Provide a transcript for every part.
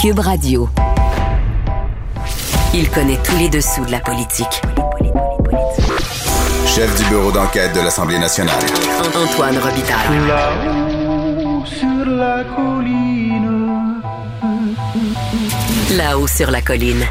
Cube Radio. Il connaît tous les dessous de la politique. Chef du bureau d'enquête de l'Assemblée nationale. Antoine Robital. Là-haut sur la colline. Là-haut sur la colline.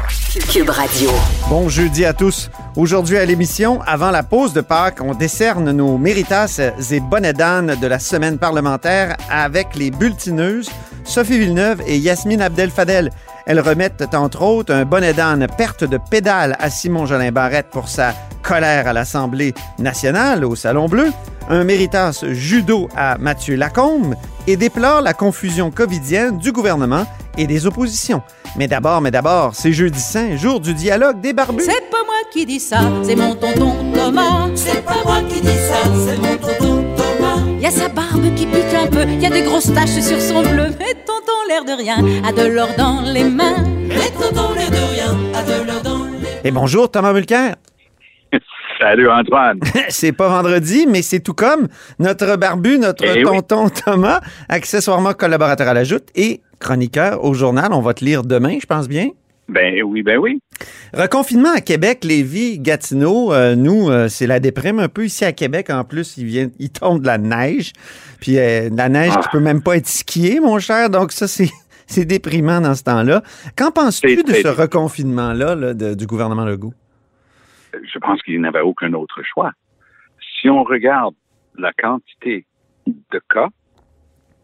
Cube Radio. Bon jeudi à tous. Aujourd'hui à l'émission, avant la pause de Pâques, on décerne nos méritas et bonnets d'âne de la semaine parlementaire avec les bulletineuses Sophie Villeneuve et Yasmine Abdel-Fadel. Elles remettent entre autres un bonnet d'âne perte de pédale à Simon Jolin Barrette pour sa colère à l'Assemblée nationale au Salon Bleu, un méritas judo à Mathieu Lacombe et déplore la confusion covidienne du gouvernement et des oppositions. Mais d'abord, mais d'abord, c'est jeudi saint, jour du dialogue des barbus. C'est pas moi qui dis ça, c'est mon tonton Thomas. C'est pas moi qui dis ça, c'est mon tonton Thomas. Y a sa barbe qui pique un peu, y a des grosses taches sur son bleu. Mais tonton, l'air de rien, a de l'or dans les mains. Mais tonton, l'air de rien, a de l'or dans les mains. Et bonjour Thomas Mulcair. Salut Antoine. c'est pas vendredi, mais c'est tout comme notre barbu, notre Eh oui. tonton Thomas, accessoirement collaborateur à la Joute et chroniqueur au journal. On va te lire demain, je pense bien. Ben oui, ben oui. Reconfinement à Québec, Lévis, Gatineau. euh, nous, euh, c'est la déprime un peu ici à Québec. En plus, il, vient, il tombe de la neige. Puis euh, de la neige Ah. qui peut même pas être skiée, mon cher. Donc ça, c'est... C'est déprimant dans ce temps-là. Qu'en penses-tu de ce reconfinement-là là, de- du gouvernement Legault? Je pense qu'il n'avait aucun autre choix. Si on regarde la quantité de cas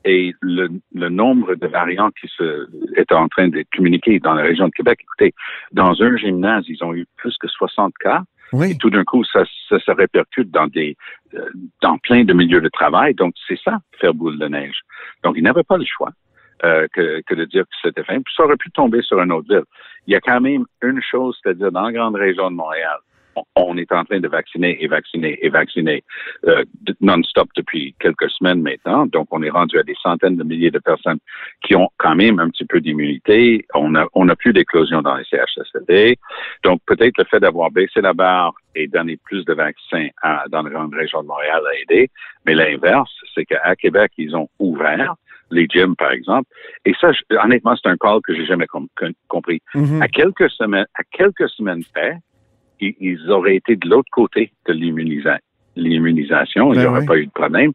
et le, le nombre de variants qui se, est en train d'être communiqués dans la région de Québec, écoutez, dans un gymnase, ils ont eu plus que 60 cas. Oui. Et tout d'un coup, ça, ça se répercute dans des, euh, dans plein de milieux de travail. Donc, c'est ça, faire boule de neige. Donc, il n'avait pas le choix euh, que, que de dire que c'était fin. Puis ça aurait pu tomber sur une autre ville. Il y a quand même une chose, c'est-à-dire dans la grande région de Montréal, on- est en train de vacciner et vacciner et vacciner euh, non-stop depuis quelques semaines maintenant. Donc, on est rendu à des centaines de milliers de personnes qui ont quand même un petit peu d'immunité. On a, on a plus d'éclosion dans les CHSLD. Donc, peut-être le fait d'avoir baissé la barre et donné plus de vaccins à- dans la grande région de Montréal a aidé. Mais l'inverse, c'est qu'à Québec, ils ont ouvert les gyms, par exemple. Et ça, je- honnêtement, c'est un call que j'ai jamais com- com- compris. Mhm. À quelques semaines, à quelques semaines près, ils, ils auraient été de l'autre côté de l'immunisa- l'immunisation. Il n'y Ben aurait oui. pas eu de problème.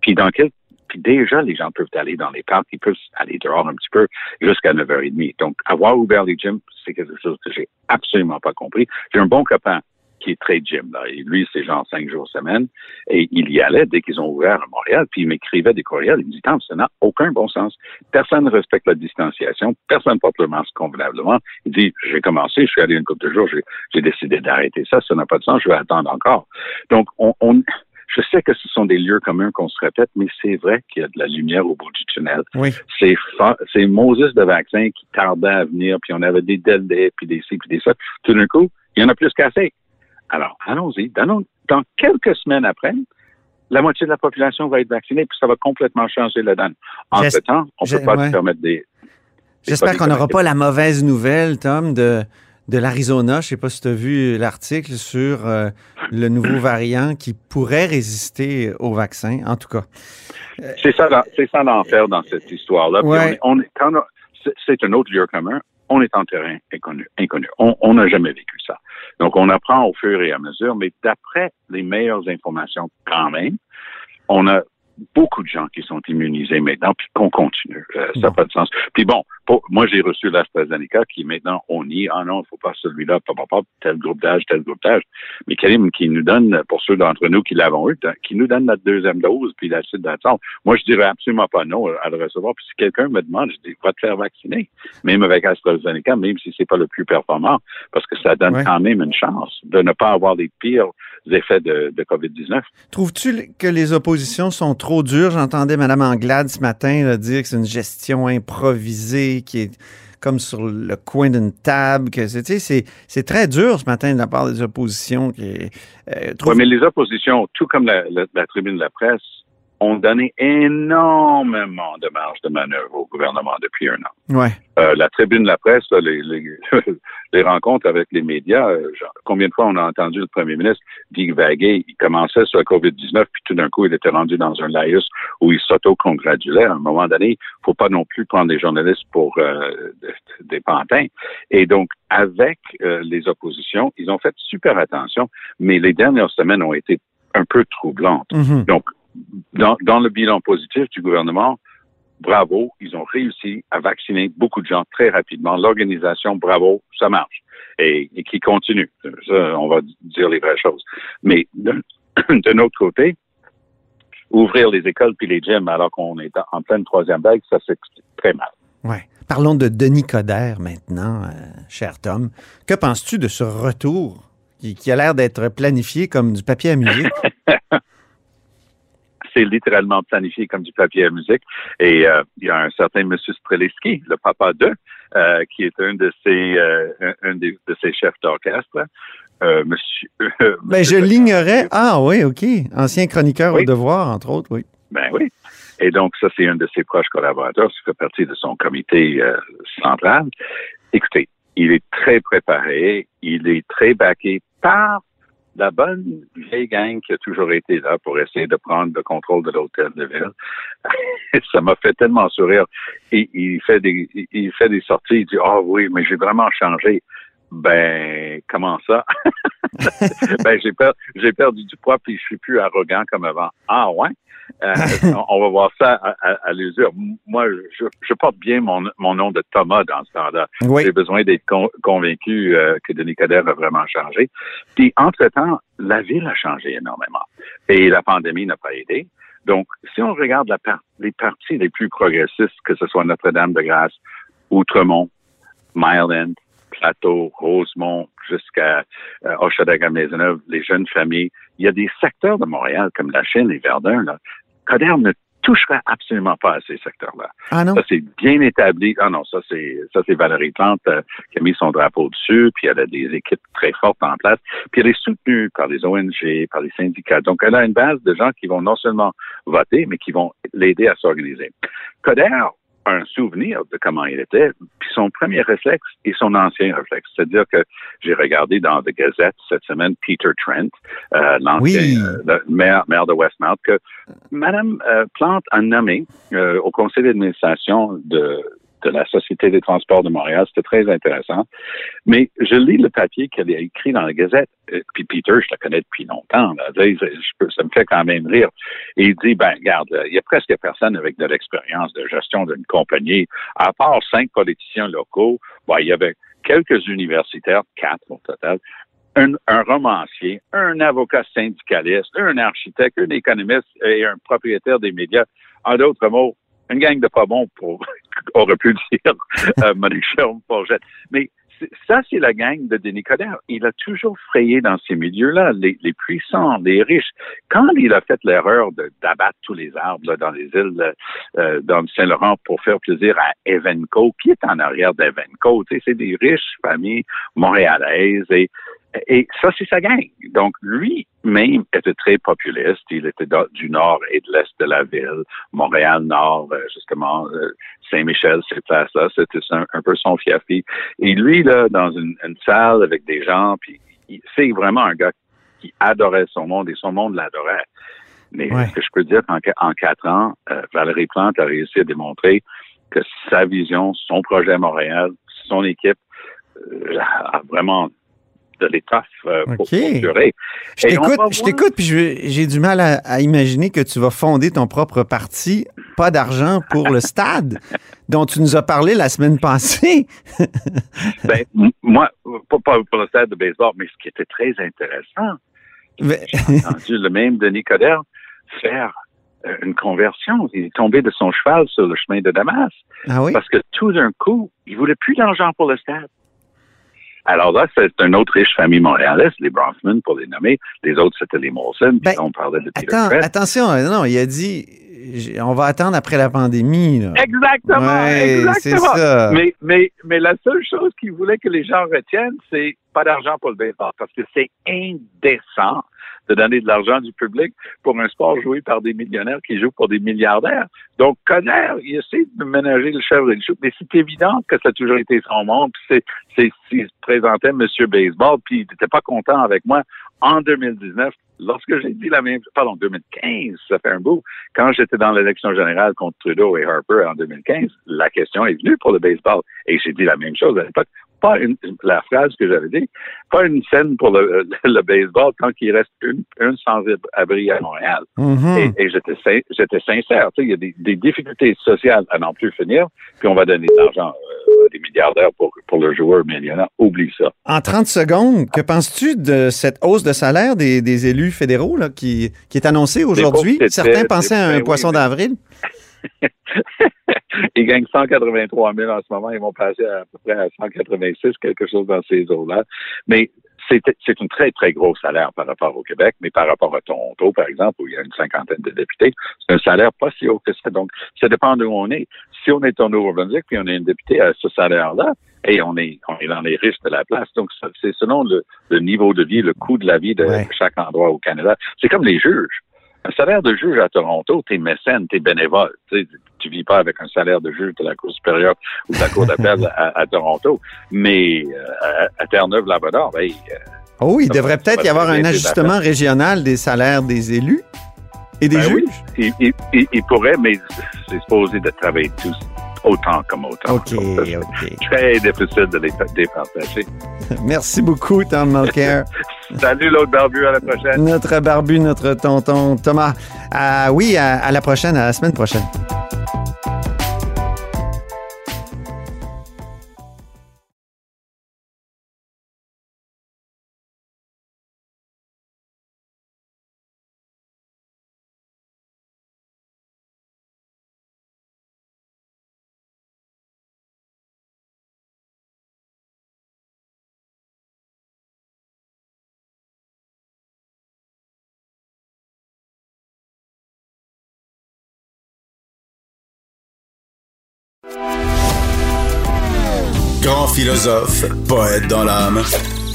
Puis dans quel, puis déjà, les gens peuvent aller dans les parcs, ils peuvent aller dehors un petit peu jusqu'à 9h30. Donc, avoir ouvert les gyms, c'est quelque chose que j'ai absolument pas compris. J'ai un bon copain qui est très gym. Là. Et lui, c'est genre cinq jours semaine. Et il y allait dès qu'ils ont ouvert à Montréal, puis il m'écrivait des courriels. Il me dit, Tom, ça n'a aucun bon sens. Personne ne respecte la distanciation. Personne porte le masque convenablement. Il dit, j'ai commencé, je suis allé une couple de jours, j'ai, décidé d'arrêter ça. Ça n'a pas de sens. Je vais attendre encore. Donc, on, on- je sais que ce sont des lieux communs qu'on se répète, mais c'est vrai qu'il y a de la lumière au bout du tunnel. Oui. C'est c'est Moses de vaccin qui tardait à venir, puis on avait des délais, puis des ci, puis des ça. Tout d'un coup, il y en a plus qu'assez. Alors, allons-y. Dans, dans quelques semaines après, la moitié de la population va être vaccinée, puis ça va complètement changer la donne. Entre-temps, on ne peut pas ouais. permettre des... J'espère qu'on n'aura pas la mauvaise nouvelle, Tom, de, de l'Arizona. Je ne sais pas si tu as vu l'article sur euh, le nouveau variant qui pourrait résister au vaccin, en tout cas. C'est ça, c'est ça l'enfer dans cette histoire-là. Ouais. On, on c'est un autre lieu commun. On est en terrain inconnu. inconnu. On on n'a jamais vécu ça. Donc, on apprend au fur et à mesure, mais d'après les meilleures informations quand même, on a beaucoup de gens qui sont immunisés maintenant, puis qu'on continue. Euh, ça n'a Bon. pas de sens. Puis bon, pour- moi, j'ai reçu l'AstraZeneca qui maintenant, on nie, ah non, il faut pas celui-là, pop, pop, pop, tel groupe d'âge, tel groupe d'âge. Mais Karim, qui nous donne, pour ceux d'entre nous qui l'avons eu, qui nous donne notre deuxième dose, puis la suite d'attente. Moi, je dirais absolument pas non à le recevoir. Puis si quelqu'un me demande, je dis, va te faire vacciner. Même avec AstraZeneca, même si c'est pas le plus performant, parce que ça donne Ouais. quand même une chance de ne pas avoir les pires effets de, de COVID-19. Trouves-tu que les oppositions sont trop dures? J'entendais Mme Anglade ce matin là, dire que c'est une gestion improvisée qui est comme sur le coin d'une table. que c'est, tu sais, c'est, très dur ce matin de la part des oppositions. Qui, euh, mais les oppositions, tout comme la, la- la tribune de la presse, ont donné énormément de marge de manœuvre au gouvernement depuis un an. Ouais. Euh, la tribune de la presse, là, les, les, les, rencontres avec les médias, euh, genre, combien de fois on a entendu le premier ministre divaguer, il commençait sur la COVID-19, puis tout d'un coup, il était rendu dans un laïus où il s'auto-congratulait. À un moment donné, il faut pas non plus prendre les journalistes pour euh, des pantins. Et donc, avec euh, les oppositions, ils ont fait super attention, mais les dernières semaines ont été un peu troublantes. Mhm. Donc, dans, dans le bilan positif du gouvernement, bravo, ils ont réussi à vacciner beaucoup de gens très rapidement. L'organisation, bravo, ça marche. Et, et qui continue. Ça, on va dire les vraies choses. Mais d'un d'un autre côté, ouvrir les écoles puis les gyms alors qu'on est en pleine troisième vague, ça s'explique très mal. Ouais. Parlons de Denis Coderre maintenant, euh, cher Tom. Que penses-tu de ce retour qui, qui a l'air d'être planifié comme du papier à musique? c'est littéralement planifié comme du papier à musique. Et euh, il y a un certain Monsieur Streliski, le papa d'eux, euh, qui est un de ses, euh, un, un de ses chefs d'orchestre. Euh, monsieur, Ben, je l'ignorais. Ah oui, OK. Ancien chroniqueur Oui. au devoir, entre autres, oui. Ben oui. Et donc, ça, c'est un de ses proches collaborateurs, qui fait partie de son comité euh, central. Écoutez, il est très préparé, il est très baqué par la bonne vieille gang qui a toujours été là pour essayer de prendre le contrôle de l'hôtel de ville. ça m'a fait tellement sourire. Il fait des, il fait des sorties, il dit, ah oui, mais j'ai vraiment changé. Ben, comment ça? ben, j'ai per- j'ai perdu du poids puis je suis plus arrogant comme avant. Ah ouais? Euh, on- va voir ça à, à, à l'usure. Moi, je, je porte bien mon, mon nom de Thomas dans ce temps-là. Oui. J'ai besoin d'être con- convaincu euh, que Denis Coderre a vraiment changé. Puis, entre-temps, la ville a changé énormément. Et la pandémie n'a pas aidé. Donc, si on regarde la par- les parties les plus progressistes, que ce soit Notre-Dame-de-Grâce, Outremont, Mile End, Plateau, Rosemont, jusqu'à euh, Hochelaga-Maisonneuve, les jeunes familles, il y a des secteurs de Montréal, comme la Chine et Verdun, là. Coderre ne touchera absolument pas à ces secteurs-là. Ah non? Ça, c'est bien établi. Ah non, ça, c'est, ça, c'est Valérie Plante euh, qui a mis son drapeau dessus, puis elle a des équipes très fortes en place, puis elle est soutenue par les ONG, par les syndicats. Donc, elle a une base de gens qui vont non seulement voter, mais qui vont l'aider à s'organiser. Coder un souvenir de comment il était, puis son premier réflexe et son ancien réflexe. C'est-à-dire que j'ai regardé dans The Gazette cette semaine Peter Trent, euh, l'ancien Oui. euh, maire, maire de Westmount, que Madame euh, Plante a nommé au conseil d'administration de, de la Société des transports de Montréal. C'était très intéressant. Mais je lis le papier qu'elle a écrit dans la Gazette. Euh, Puis Peter, je le connais depuis longtemps. Là. Ça me fait quand même rire. Et il dit, ben, regarde, il y a presque personne avec de l'expérience de gestion d'une compagnie, à part cinq politiciens locaux. Il y avait quelques universitaires, quatre au total, un, un romancier, un avocat syndicaliste, un architecte, un économiste et un propriétaire des médias. En d'autres mots, une gang de pas bons pour, aurait pu dire, euh. Mais ça, c'est la gang de Denis Coderre. Il a toujours frayé dans ces milieux-là, les, puissants, les riches. Quand il a fait l'erreur d'abattre tous les arbres dans les îles euh, dans le Saint-Laurent pour faire plaisir à Evenco, qui est en arrière d'Evenco, c'est des riches familles montréalaises et et ça, c'est sa gang. Donc, lui-même était très populiste. Il était du nord et de l'est de la ville. Montréal-Nord, euh, justement, euh, Saint-Michel, ces places-là, c'était un, un peu son fief. Et, lui, là, dans une, une salle avec des gens, puis c'est vraiment un gars qui adorait son monde et son monde l'adorait. Mais Ouais. ce que je peux dire, en, qu- en quatre ans, euh, Valérie Plante a réussi à démontrer que sa vision, son projet à Montréal, son équipe euh, a vraiment de l'étoffe euh, pour. Je t'écoute, je puis j'ai du mal à, à imaginer que tu vas fonder ton propre parti, pas d'argent pour le stade dont tu nous as parlé la semaine passée. Ben, moi, pas, pas pour le stade de baseball, mais ce qui était très intéressant, Mais- j'ai entendu le même Denis Coderre faire euh, une conversion. Il est tombé de son cheval sur le chemin de Damas ah oui? parce que tout d'un coup, il voulait plus d'argent pour le stade. Alors là, c'est une autre riche famille montréalaise, les Bronfman pour les nommer. Les autres, c'était les Molson. Puis Ben, on parlait de Peter Attends, attention, euh, non, il a dit on va attendre après la pandémie. là. Exactement, Ouais, exactement. ça. Mais, mais, mais la seule chose qu'il voulait que les gens retiennent, c'est pas d'argent pour le baseball, parce que c'est indécent de donner de l'argent du public pour un sport joué par des millionnaires qui jouent pour des milliardaires. Donc, Conner, il essaie de ménager le et le chou, mais c'est évident que ça a toujours été son monde. Puis c'est, c'est, il se présentait Monsieur Baseball, puis il n'était pas content avec moi en 2019 lorsque j'ai dit la même, pardon, 2015, ça fait un bout, quand j'étais dans l'élection générale contre Trudeau et Harper en 2015, la question est venue pour le baseball. Et j'ai dit la même chose à l'époque. Pas une, la phrase que j'avais dit, pas une scène pour le, le baseball tant qu'il reste une, une sans-abri à Montréal. Mhm. Et, et j'étais, sin- j'étais sincère. Il y a des, des difficultés sociales à n'en plus finir, puis on va donner de l'argent euh, à des milliardaires pour, pour le joueur millionnaire. Oublie ça. En 30 secondes, que penses-tu de cette hausse de salaire des, des élus fédéraux là, qui, qui est annoncée aujourd'hui? Certains pensaient à un oui, poisson d'avril. Ils gagnent 183 000 en ce moment. Ils vont passer à, peu près à 186, quelque chose dans ces eaux-là. Mais c'est une très, très gros salaire par rapport au Québec, mais par rapport à Toronto, par exemple, où il y a une cinquantaine de députés, c'est un salaire pas si haut que ça. Donc, ça dépend d'où on est. Si on est au Nouveau-Brunswick, puis on est une députée à ce salaire-là, et on est, on est dans les riches de la place. Donc, c'est selon le, le niveau de vie, le coût de la vie de Ouais. chaque endroit au Canada. C'est comme les juges. Un salaire de juge à Toronto, t'es mécène, t'es bénévole. Tu sais, tu vis pas avec un salaire de juge de la Cour supérieure ou de la Cour d'appel à, à Toronto. Mais euh, à, à Terre-Neuve-Labrador, ben, euh, Oh, il Ça devrait peut-être y avoir un ajustement régional des salaires des élus et des Ben oui. juges. il, il, il, il pourrait, mais c'est supposé de travailler tous autant comme autant. OK, OK. Très difficile de les départager. Merci beaucoup, Tom Mulcair. Salut l'autre barbu, à la prochaine. notre barbu, notre tonton Thomas. Ah oui, à, à la prochaine, à la semaine prochaine. Grand philosophe, poète dans l'âme,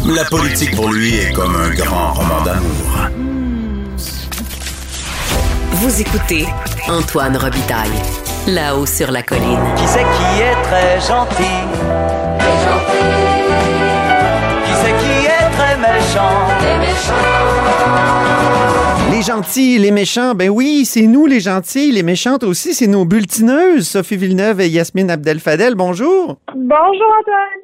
la politique pour lui est comme un grand roman d'amour. Vous écoutez Antoine Robitaille, là-haut sur la colline. Qui c'est qui est très gentil? Qui c'est qui est très méchant? Les gentils, les méchants, ben oui, c'est nous les gentils, les méchantes aussi, c'est nos bulletineuses, Sophie Villeneuve et Yasmine Abdel-Fadel. Bonjour. Bonjour Antoine.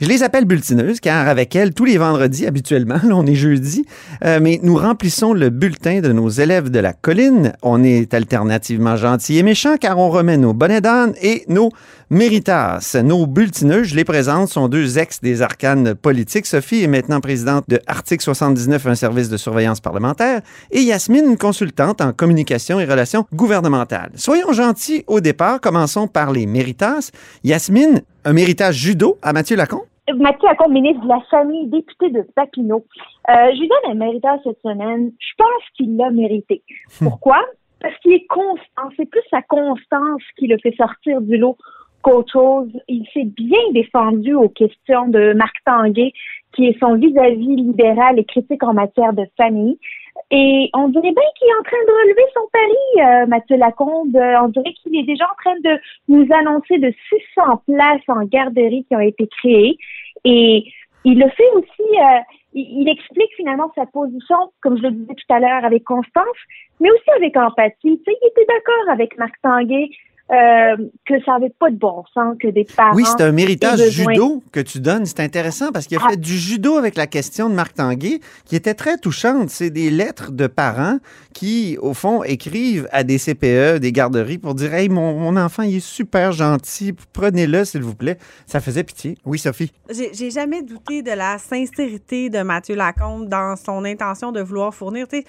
Je les appelle bulletineuses car avec elles, tous les vendredis habituellement, là on est jeudi, euh, mais nous remplissons le bulletin de nos élèves de la colline. On est alternativement gentils et méchants car on remet nos bonnets d'âne et nos méritas. Nos bulletineuses, je les présente, sont deux ex des arcanes politiques. Sophie est maintenant présidente de Article 79, un service de surveillance parlementaire, et Yasmine, une consultante en communication et relations gouvernementales. Soyons gentils au départ, commençons par les méritas. Yasmine, un méritage judo à Mathieu Lacombe? Mathieu Lacombe, ministre de la Famille, député de Papineau. Euh, je lui donne un méritage cette semaine. Je pense qu'il l'a mérité. Pourquoi? Parce qu'il est constant. C'est plus sa constance qui le fait sortir du lot qu'autre chose. Il s'est bien défendu aux questions de Marc Tanguay, qui est son vis-à-vis libéral et critique en matière de famille. Et on dirait bien qu'il est en train de relever son pari, euh, Mathieu Lacombe. Euh, on dirait qu'il est déjà en train de nous annoncer de 600 places en garderie qui ont été créées. Et il le fait aussi, euh, il, explique finalement sa position, comme je le disais tout à l'heure, avec constance, mais aussi avec empathie. Tu sais, il était d'accord avec Marc Tanguay euh, que ça n'avait pas de bon sens que des parents... Oui, c'est un besoin- judo que tu donnes. C'est intéressant parce qu'il a Ah. fait du judo avec la question de Marc Tanguay qui était très touchante. C'est des lettres de parents qui, au fond, écrivent à des CPE, des garderies pour dire Hey, mon, mon enfant, il est super gentil, prenez-le, s'il vous plaît. Ça faisait pitié. Oui, Sophie. J'ai j'ai jamais douté de la sincérité de Mathieu Lacombe dans son intention de vouloir fournir. Tu sais,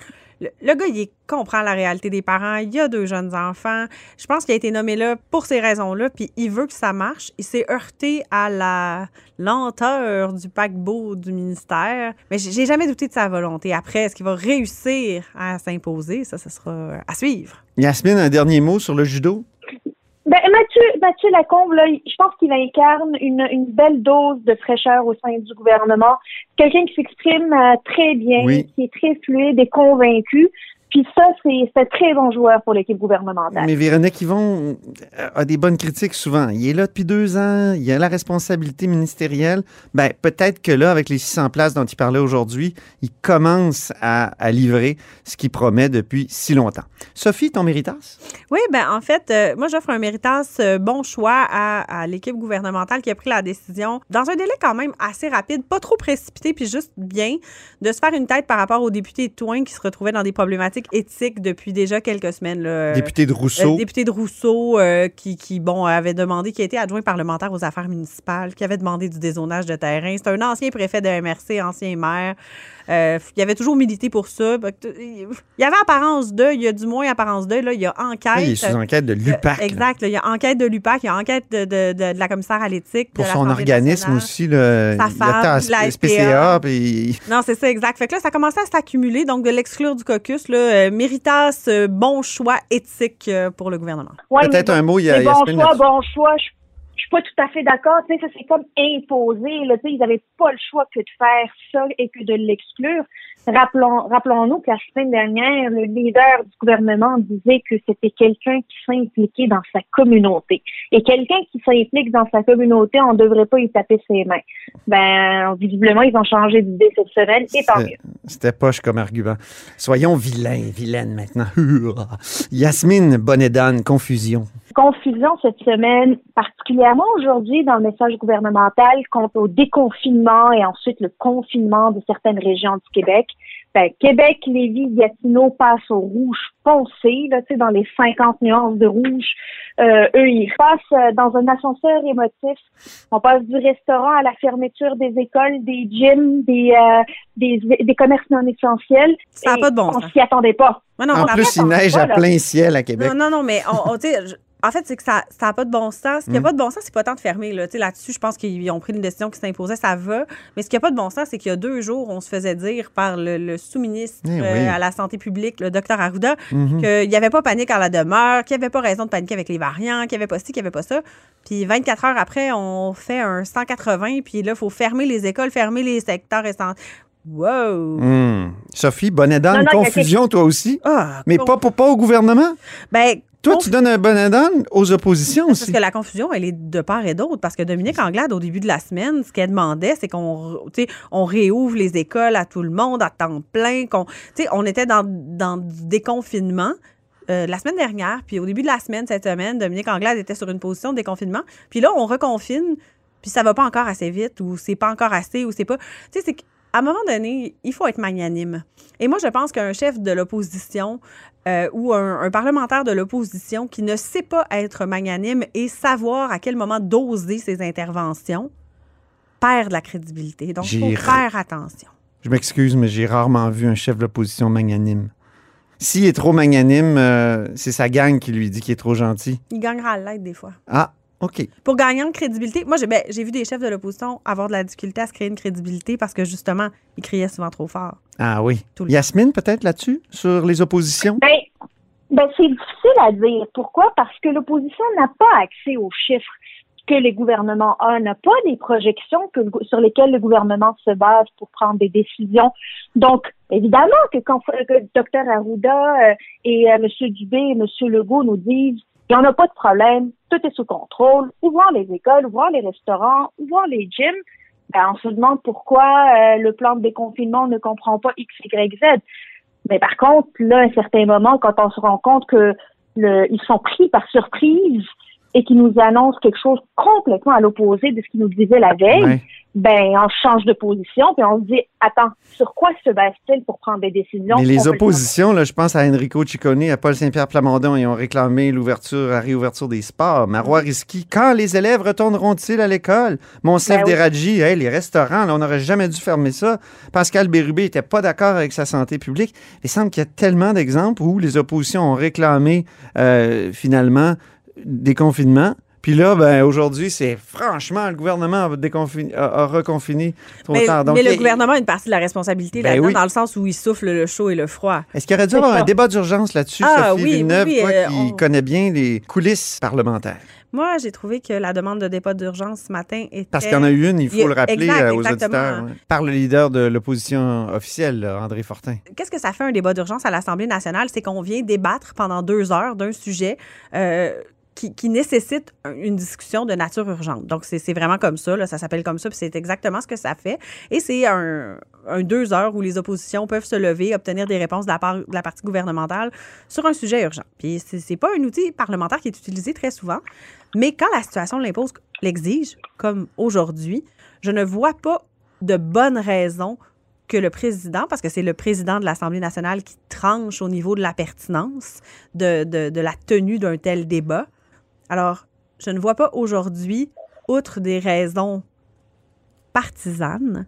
le, gars, il comprend la réalité des parents. Il a deux jeunes enfants. Je pense qu'il a été nommé là pour ces raisons-là, puis il veut que ça marche. Il s'est heurté à la lenteur du paquebot du ministère, mais j'ai jamais douté de sa volonté. Après, est-ce qu'il va réussir à s'imposer? Ça, ce sera à suivre. Yasmine, un dernier mot sur le judo? Mathieu, Mathieu Lacombe, là, je pense qu'il incarne une, une belle dose de fraîcheur au sein du gouvernement. Quelqu'un qui s'exprime euh, très bien, Oui. qui est très fluide et convaincu. Puis ça, c'est très bon joueur pour l'équipe gouvernementale. Mais Véronique Yvon euh, a des bonnes critiques souvent. Il est là depuis deux ans, il a la responsabilité ministérielle. Ben, peut-être que là, avec les 600 places dont il parlait aujourd'hui, il commence à, à livrer ce qu'il promet depuis si longtemps. Sophie, ton méritas? Oui, ben en fait, euh, moi j'offre un méritas euh, bon choix à, à l'équipe gouvernementale qui a pris la décision dans un délai quand même assez rapide, pas trop précipité, puis juste bien, de se faire une tête par rapport aux députés de Toin qui se retrouvaient dans des problématiques éthiques depuis déjà quelques semaines. là. Député de Euh, Rousseau. député de Rousseau euh, qui, qui, bon, avait demandé, qui été adjoint parlementaire aux affaires municipales, qui avait demandé du dézonage de terrain. C'est un ancien préfet de MRC, ancien maire. Euh, il avait toujours milité pour ça. Il y avait apparence de, il y a du moins apparence de, là, il y a enquête. Oui, il est sous enquête de l'UPAC. Euh, exact. là, il y a enquête de l'UPAC, il y a enquête de, de- de- de la commissaire à l'éthique. Pour son organisme nationale. aussi, le, Sa femme, la SPCA, puis Non, c'est ça, exact. Fait que là, ça commençait à s'accumuler, donc de l'exclure du caucus, là, euh, méritas, euh, bon choix éthique euh, pour le gouvernement. Ouais, peut-être un mot, il y a bon choix, bon choix. Je, pas tout à fait d'accord. Tu sais, ça c'est comme imposé. Là, tu sais, ils n'avaient pas le choix que de faire ça et que de l'exclure. Rappelons, rappelons-nous que la semaine dernière, le leader du gouvernement disait que c'était quelqu'un qui s'impliquait dans sa communauté. Et quelqu'un qui s'implique dans sa communauté, on ne devrait pas y taper ses mains. Ben, visiblement, ils ont changé d'idée cette semaine, et tant mieux. C'était poche comme argument. Soyons vilains, vilaines maintenant. Yasmine Bonnedan, confusion. Confusion cette semaine, particulièrement aujourd'hui dans le message gouvernemental quant au déconfinement et ensuite le confinement de certaines régions du Québec. Ben, Québec, Lévis, Gatineau passent au rouge foncé, là, tu sais, dans les 50 nuances de rouge. Euh, eux, ils passent euh, dans un ascenseur émotif. On passe du restaurant à la fermeture des écoles, des gyms, des, euh, des, des commerces non essentiels. Ça n'a pas de bon On s'y attendait pas. Ouais, non, en plus, il neige à plein ciel à Québec. Non, non, non, mais on, on- tu sais, je- en fait, c'est que ça n'a pas de bon sens. Ce qui n'a Mm. pas de bon sens, c'est pas tant de fermer. Là. Là-dessus, je pense qu'ils ont pris une décision qui s'imposait, ça va. Mais ce qui n'a pas de bon sens, c'est qu'il y a deux jours, on se faisait dire par le, le sous-ministre Eh euh, à la santé publique, le docteur Arruda, Mhm. qu'il n'y avait pas panique en la demeure, qu'il n'y avait pas raison de paniquer avec les variants, qu'il n'y avait pas ci, qu'il n'y avait pas ça. Puis 24 heures après, on fait un 180, puis là, il faut fermer les écoles, fermer les secteurs essentiels. Wow! Hmm. Sophie il y a confusion toi aussi? Ah, Mais con- pas, pas, pas au gouvernement? Ben, Toi, tu donnes un Bonnedan aux oppositions Parce aussi. que la confusion, elle est de part et d'autre. Parce que Dominique Anglade, au début de la semaine, ce qu'elle demandait, c'est qu'on on réouvre les écoles à tout le monde à temps plein. qu'on on était dans, dans du déconfinement. euh, la semaine dernière, puis au début de la semaine, cette semaine, Dominique Anglade était sur une position de déconfinement. Puis là, on reconfine, puis ça va pas encore assez vite, ou c'est pas encore assez, ou c'est pas. Tu sais, c'est qu'à un moment donné, il faut être magnanime. Et moi, je pense qu'un chef de l'opposition euh, ou un, un parlementaire de l'opposition qui ne sait pas être magnanime et savoir à quel moment doser ses interventions perd de la crédibilité. Donc, il faut faire attention. Je m'excuse, mais j'ai rarement vu un chef de l'opposition magnanime. S'il est trop magnanime, euh, c'est sa gang qui lui dit qu'il est trop gentil. Il gagnera à l'aide des fois. Ah, OK. Pour gagner en crédibilité, moi, j'ai ben, j'ai vu des chefs de l'opposition avoir de la difficulté à se créer une crédibilité parce que, justement, ils criaient souvent trop fort. Ah oui. Tout le Yasmine, peut-être là-dessus, sur les oppositions? Ben, ben c'est difficile à dire. Pourquoi? Parce que l'opposition n'a pas accès aux chiffres que les gouvernements ont, n'a pas les projections que, sur lesquelles le gouvernement se base pour prendre des décisions. Donc, évidemment que quand que Dr Arruda euh, et euh, M. Dubé et M. Legault nous disent il n'y en a pas de problème, tout est sous contrôle, ouvrons les écoles, ouvrons les restaurants, ouvrons les gyms, ben, on se demande pourquoi euh, le plan de déconfinement ne comprend pas X, Y, Z. Mais par contre, là, à un certain moment, quand on se rend compte que le, ils sont pris par surprise et qu'ils nous annoncent quelque chose complètement à l'opposé de ce qu'ils nous disaient la veille, Ouais. ben on change de position puis on se dit attends, sur quoi se base-t-il pour prendre des décisions Mais les oppositions, là, je pense à Enrico Ciccone, à Paul Saint-Pierre Plamondon, ils ont réclamé l'ouverture, la réouverture des sports. Marois Risky, quand les élèves retourneront-ils à l'école? Monsef Ben oui. Deradji, hey, les restaurants, là, on n'aurait jamais dû fermer ça. Pascal Bérubé n'était pas d'accord avec sa santé publique. Il semble qu'il y a tellement d'exemples où les oppositions ont réclamé euh, finalement des confinements, Puis là, ben, aujourd'hui, c'est franchement, le gouvernement a, déconfiné- a- a reconfiné trop Mais, tard. Donc, mais le il- gouvernement a une partie de la responsabilité Ben là-dedans, oui. dans le sens où il souffle le chaud et le froid. Est-ce qu'il aurait dû avoir un débat d'urgence là-dessus, Ah, Sophie oui, Villeneuve, oui, toi euh, qui on- connais bien les coulisses parlementaires? Moi, j'ai trouvé que la demande de débat d'urgence ce matin était. Parce qu'il y en a eu une, il faut Il le rappeler exact, euh, aux auditeurs. ouais. Par le leader de l'opposition officielle, là, André Fortin. Qu'est-ce que ça fait un débat d'urgence à l'Assemblée nationale? C'est qu'on vient débattre pendant deux heures d'un sujet euh, qui, nécessite un- une discussion de nature urgente. Donc, c'est vraiment comme ça, ça s'appelle comme ça, puis c'est exactement ce que ça fait. Et c'est un, deux heures où les oppositions peuvent se lever, obtenir des réponses de la part de la partie gouvernementale sur un sujet urgent. Puis, c'est pas un outil parlementaire qui est utilisé très souvent, mais quand la situation l'impose, l'exige, comme aujourd'hui, je ne vois pas de bonnes raisons que le président, parce que c'est le président de l'Assemblée nationale qui tranche au niveau de la pertinence de la tenue d'un tel débat. Alors, je ne vois pas aujourd'hui, outre des raisons partisanes,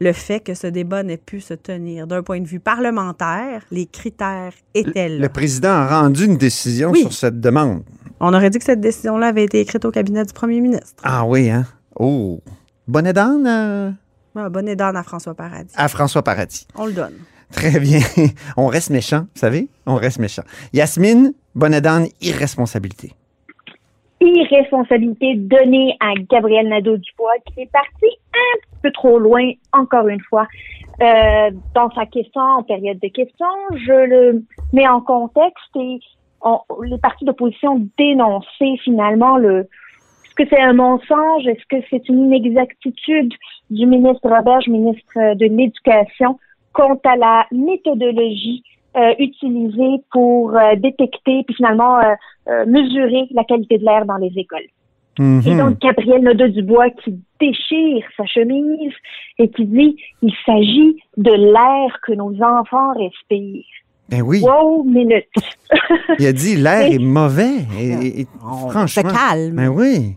le fait que ce débat n'ait pu se tenir. D'un point de vue parlementaire, les critères étaient là. Le président a rendu une décision Oui. sur cette demande. On aurait dit que cette décision-là avait été écrite au cabinet du premier ministre. Ah oui, hein? Oh. Bonne d'âne euh, Ah, bonne d'âne à François Paradis. à François Paradis. On le donne. Très bien. On reste méchant, vous savez? On reste méchant. Yasmine, bonne d'âne, irresponsabilité. Irresponsabilité donnée à Gabriel Nadeau-Dubois, qui est parti un peu trop loin, encore une fois, euh, dans sa question, en période de questions. Je le mets en contexte et les partis d'opposition dénonçaient finalement le est-ce que c'est un mensonge? Est-ce que c'est une inexactitude du ministre Roberge, ministre de l'Éducation, quant à la méthodologie euh, utilisée pour euh, détecter puis finalement euh, euh, mesurer la qualité de l'air dans les écoles. Mhm. Et donc, Gabriel Nadeau-Dubois qui déchire sa chemise et qui dit il s'agit de l'air que nos enfants respirent. Ben oui, Wow, minute. il a dit l'air est mauvais. Et, et- On se franchement. calme. Ben oui.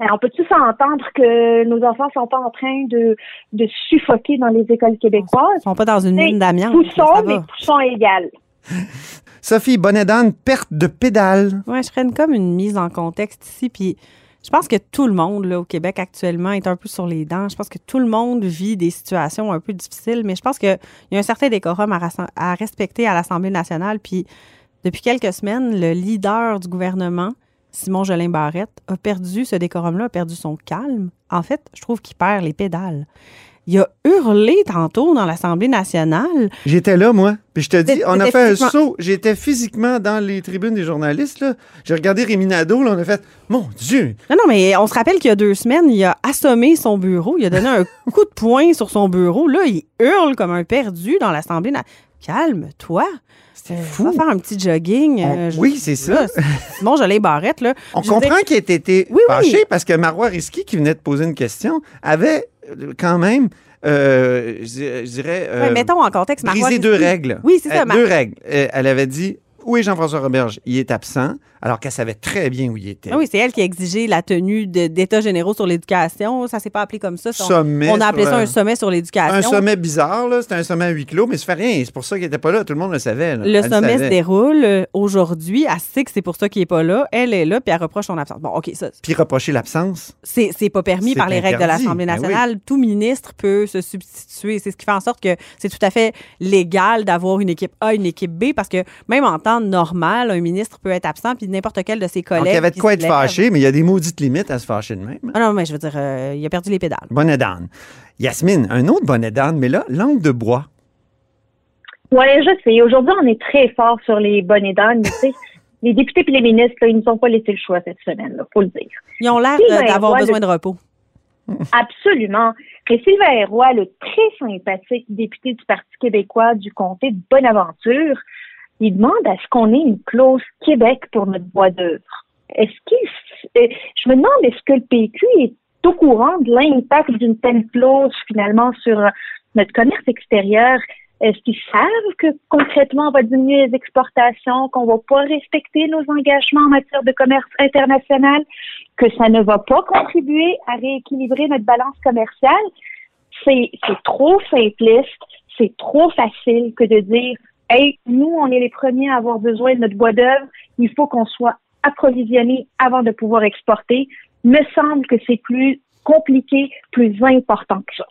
Alors, on peut-tu s'entendre que nos enfants sont pas en train de, de suffoquer dans les écoles québécoises? Ils sont pas dans une mine d'amiante. Poussons, mais poussons égal. Sophie, bonne d'âne, perte de pédale. Ouais, je une- comme une mise en contexte ici. Puis je pense que tout le monde là, au Québec actuellement est un peu sur les dents. Je pense que tout le monde vit des situations un peu difficiles, mais je pense qu'il y a un certain décorum à, à respecter à l'Assemblée nationale. Puis depuis quelques semaines, le leader du gouvernement, Simon Jolin Barrette, a perdu ce décorum-là, a perdu son calme. En fait, je trouve qu'il perd les pédales. Il a hurlé tantôt dans l'Assemblée nationale. J'étais là, moi. Puis je te dis, on a fait un saut. J'étais physiquement dans les tribunes des journalistes. J'ai regardé Rémi Nadeau, là, on a fait Mon Dieu! Non, non, mais on se rappelle qu'il y a deux semaines, il a assommé son bureau. Il a donné un coup de poing sur son bureau. Là, il hurle comme un perdu dans l'Assemblée. na- Calme-toi. C'est Euh, fou. Va faire un petit jogging. On- euh, je- oui, c'est ça. là, Simon Jolie Barrette, là. On je comprend qu'il ait été Oui, oui. fâché parce que Marois Risky, qui venait de poser une question, avait euh, quand même, euh, je dirais, je dirais, euh, Ouais, mettons en contexte, Marois brisé deux règles. Oui, c'est ça. Deux règles. Elle avait dit Oui, Jean-François Roberge, il est absent, alors qu'elle savait très bien où il était. Ah oui, c'est elle qui a exigé la tenue d'États généraux sur l'éducation. Ça s'est pas appelé comme ça. Sommet on a appelé ça un sommet sur l'éducation. Un sommet bizarre, là. C'était un sommet à huis clos, mais ça fait rien. C'est pour ça qu'il n'était pas là. Tout le monde le savait. là. Le Elle sommet se savait. déroule euh, aujourd'hui. Elle sait que c'est pour ça qu'il n'est pas là. Elle est là, puis elle reproche son absence. Bon, OK, ça, Puis reprocher l'absence? c'est c'est pas permis par les règles de l'Assemblée Ben oui. nationale. Tout ministre peut se substituer. C'est ce qui fait en sorte que c'est tout à fait légal d'avoir une équipe A, une équipe B, parce que même en temps normal, un ministre peut être absent, puis n'importe quel de ses collègues. Donc, il y avait de quoi être fâché, mais il y a des maudites limites à se fâcher de même. Ah non, mais je veux dire, euh, il a perdu les pédales. Bonnet d'âne. Yasmine, un autre bonnet d'âne, mais là, langue de bois. Ouais, je sais. Aujourd'hui, on est très fort sur les bonnets d'âne, mais tu sais, les députés et les ministres, là, ils nous ont pas laissé le choix cette semaine, là, faut le dire. Ils ont l'air euh, d'avoir besoin le- de repos. Absolument. Et Sylvain Roy, le très sympathique député du Parti québécois du comté de Bonaventure, il demande à ce qu'on ait une clause Québec pour notre bois d'œuvre. Est-ce qu'il, je me demande, est-ce que le PQ est au courant de l'impact d'une telle clause finalement sur euh, notre commerce extérieur? Est-ce qu'ils savent que concrètement on va diminuer les exportations, qu'on va pas respecter nos engagements en matière de commerce international, que ça ne va pas contribuer à rééquilibrer notre balance commerciale? C'est trop simpliste, c'est trop facile que de dire Hey, nous, on est les premiers à avoir besoin de notre bois d'œuvre, il faut qu'on soit approvisionner avant de pouvoir exporter, me semble que c'est plus compliqué, plus important que ça.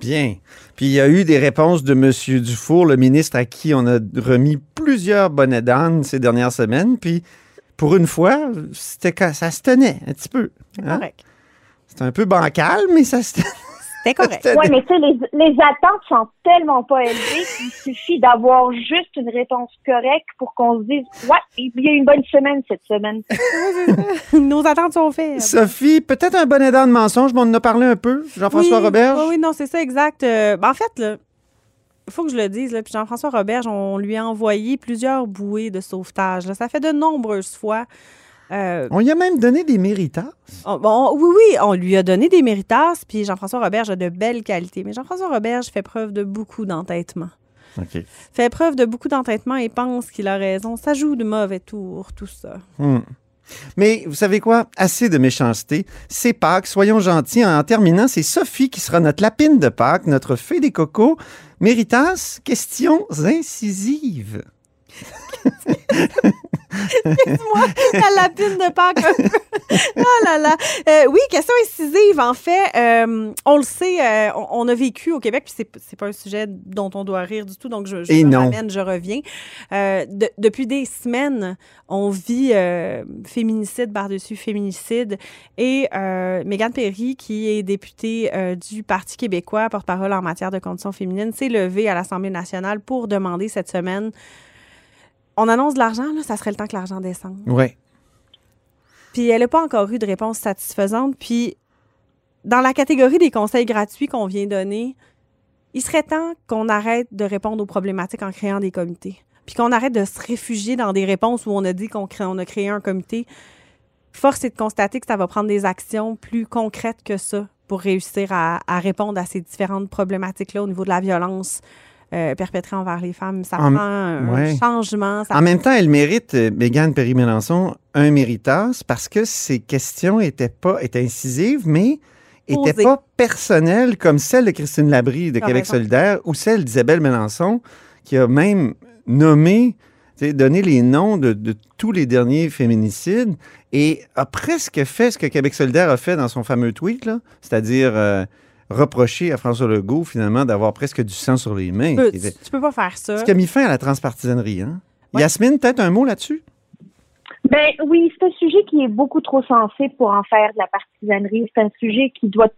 Bien. Puis il y a eu des réponses de M. Dufour, le ministre à qui on a remis plusieurs bonnets d'âne ces dernières semaines. Puis pour une fois, c'était ça se tenait un petit peu. hein? Correct. C'était un peu bancal, mais ça se tenait. C'était correct. Oui, mais tu sais, les, les attentes sont tellement pas élevées qu'il suffit d'avoir juste une réponse correcte pour qu'on se dise, ouais, il y a eu une bonne semaine cette semaine. Nos attentes sont faites. Sophie, peut-être un bonnet d'âne mensonge, mais on en a parlé un peu. Jean-François Oui, Roberge. Oui, oui, non, c'est ça, exact. Euh, ben, en fait, là, il faut que je le dise, là, puis Jean-François Roberge, on lui a envoyé plusieurs bouées de sauvetage. là. Ça fait de nombreuses fois. Euh, On y a même donné des méritats. on- bon, oui, oui, on lui a donné des méritas, puis Jean-François Roberge a de belles qualités. Mais Jean-François Roberge fait preuve de beaucoup d'entêtement. Fait preuve de beaucoup d'entêtement et pense qu'il a raison. Ça joue de mauvais tours, tout ça. Hmm. Mais vous savez quoi? Assez de méchanceté. C'est Pâques, soyons gentils. En terminant, c'est Sophie qui sera notre lapine de Pâques, notre fée des cocos. Méritas, questions incisives. la lapine de Pâques. un peu. oh là là. Euh, oui, question incisive. En fait, euh, on le sait, euh, on, on a vécu au Québec, puis c'est, c'est pas un sujet dont on doit rire du tout, donc je, je Et me non. ramène, je reviens. De- depuis des semaines, on vit féminicide par-dessus féminicide. Et Mégane Perry, qui est députée du Parti québécois, porte-parole en matière de conditions féminines, s'est levée à l'Assemblée nationale pour demander cette semaine. On annonce de l'argent, là, ça serait le temps que l'argent descende. Ouais. Puis elle n'a pas encore eu de réponse satisfaisante. Puis dans la catégorie des conseils gratuits qu'on vient donner, il serait temps qu'on arrête de répondre aux problématiques en créant des comités. Puis qu'on arrête de se réfugier dans des réponses où on a dit qu'on crée- on a créé un comité. Force est de constater que ça va prendre des actions plus concrètes que ça pour réussir à, à répondre à ces différentes problématiques-là au niveau de la violence euh, perpétrée envers les femmes. Ça En- prend un ouais. changement. ça En même temps, elle mérite, euh, Mégane Perry-Mélenchon, un méritas parce que ses questions étaient pas étaient incisives, mais étaient Posées. pas personnelles comme celle de Christine Labrie de T'as Québec raison. solidaire ou celle d'Isabelle Mélenchon qui a même nommé, donné les noms de, de tous les derniers féminicides et a presque fait ce que Québec solidaire a fait dans son fameux tweet, là, c'est-à-dire euh, reprocher à François Legault finalement d'avoir presque du sang sur les mains. Tu peux, Qui était- tu peux pas faire ça. Ce qui a mis fin à la transpartisanerie. Hein? Ouais. Yasmine, peut-être un mot là-dessus? Ben oui, c'est un sujet qui est beaucoup trop sensible pour en faire de la partisanerie. C'est un sujet qui doit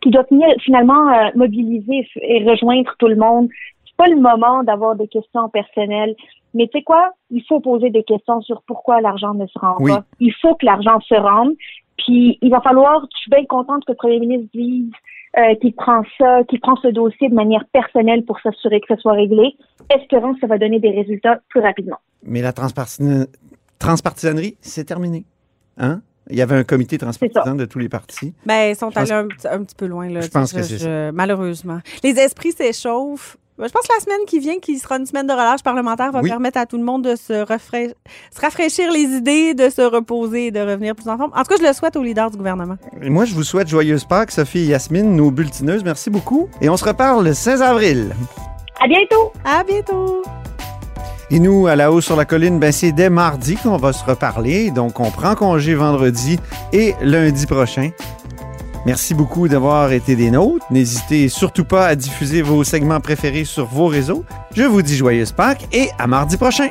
qui doit finalement euh, mobiliser et rejoindre tout le monde. C'est pas le moment d'avoir des questions personnelles. Mais tu sais quoi? Il faut poser des questions sur pourquoi l'argent ne se rend Oui. pas. Il faut que l'argent se rende. Puis il va falloir, je suis bien contente que le premier ministre dise euh, qu'il prend ça, qu'il prend ce dossier de manière personnelle pour s'assurer que ça soit réglé, espérant que ça va donner des résultats plus rapidement. Mais la transpartisane- transpartisanerie, c'est terminé. Hein? Il y avait un comité transpartisan de tous les partis. Ben, ils sont pense- allés un, petit- un petit peu loin, là. Je pense que c'est ça. Malheureusement. Les esprits s'échauffent. Ben, Je pense que la semaine qui vient, qui sera une semaine de relâche parlementaire, va Oui. permettre à tout le monde de se, rafra- se rafraîchir les idées, de se reposer et de revenir plus en forme. En tout cas, je le souhaite aux leaders du gouvernement. Et moi, je vous souhaite joyeuse Pâques, Sophie et Yasmine, nos bulletineuses. Merci beaucoup. Et on se reparle le 16 avril. À bientôt! À bientôt! Et nous, à la haut sur la colline, ben, c'est dès mardi qu'on va se reparler. Donc, on prend congé vendredi et lundi prochain. Merci beaucoup d'avoir été des nôtres. N'hésitez surtout pas à diffuser vos segments préférés sur vos réseaux. Je vous dis joyeuse Pâques et à mardi prochain.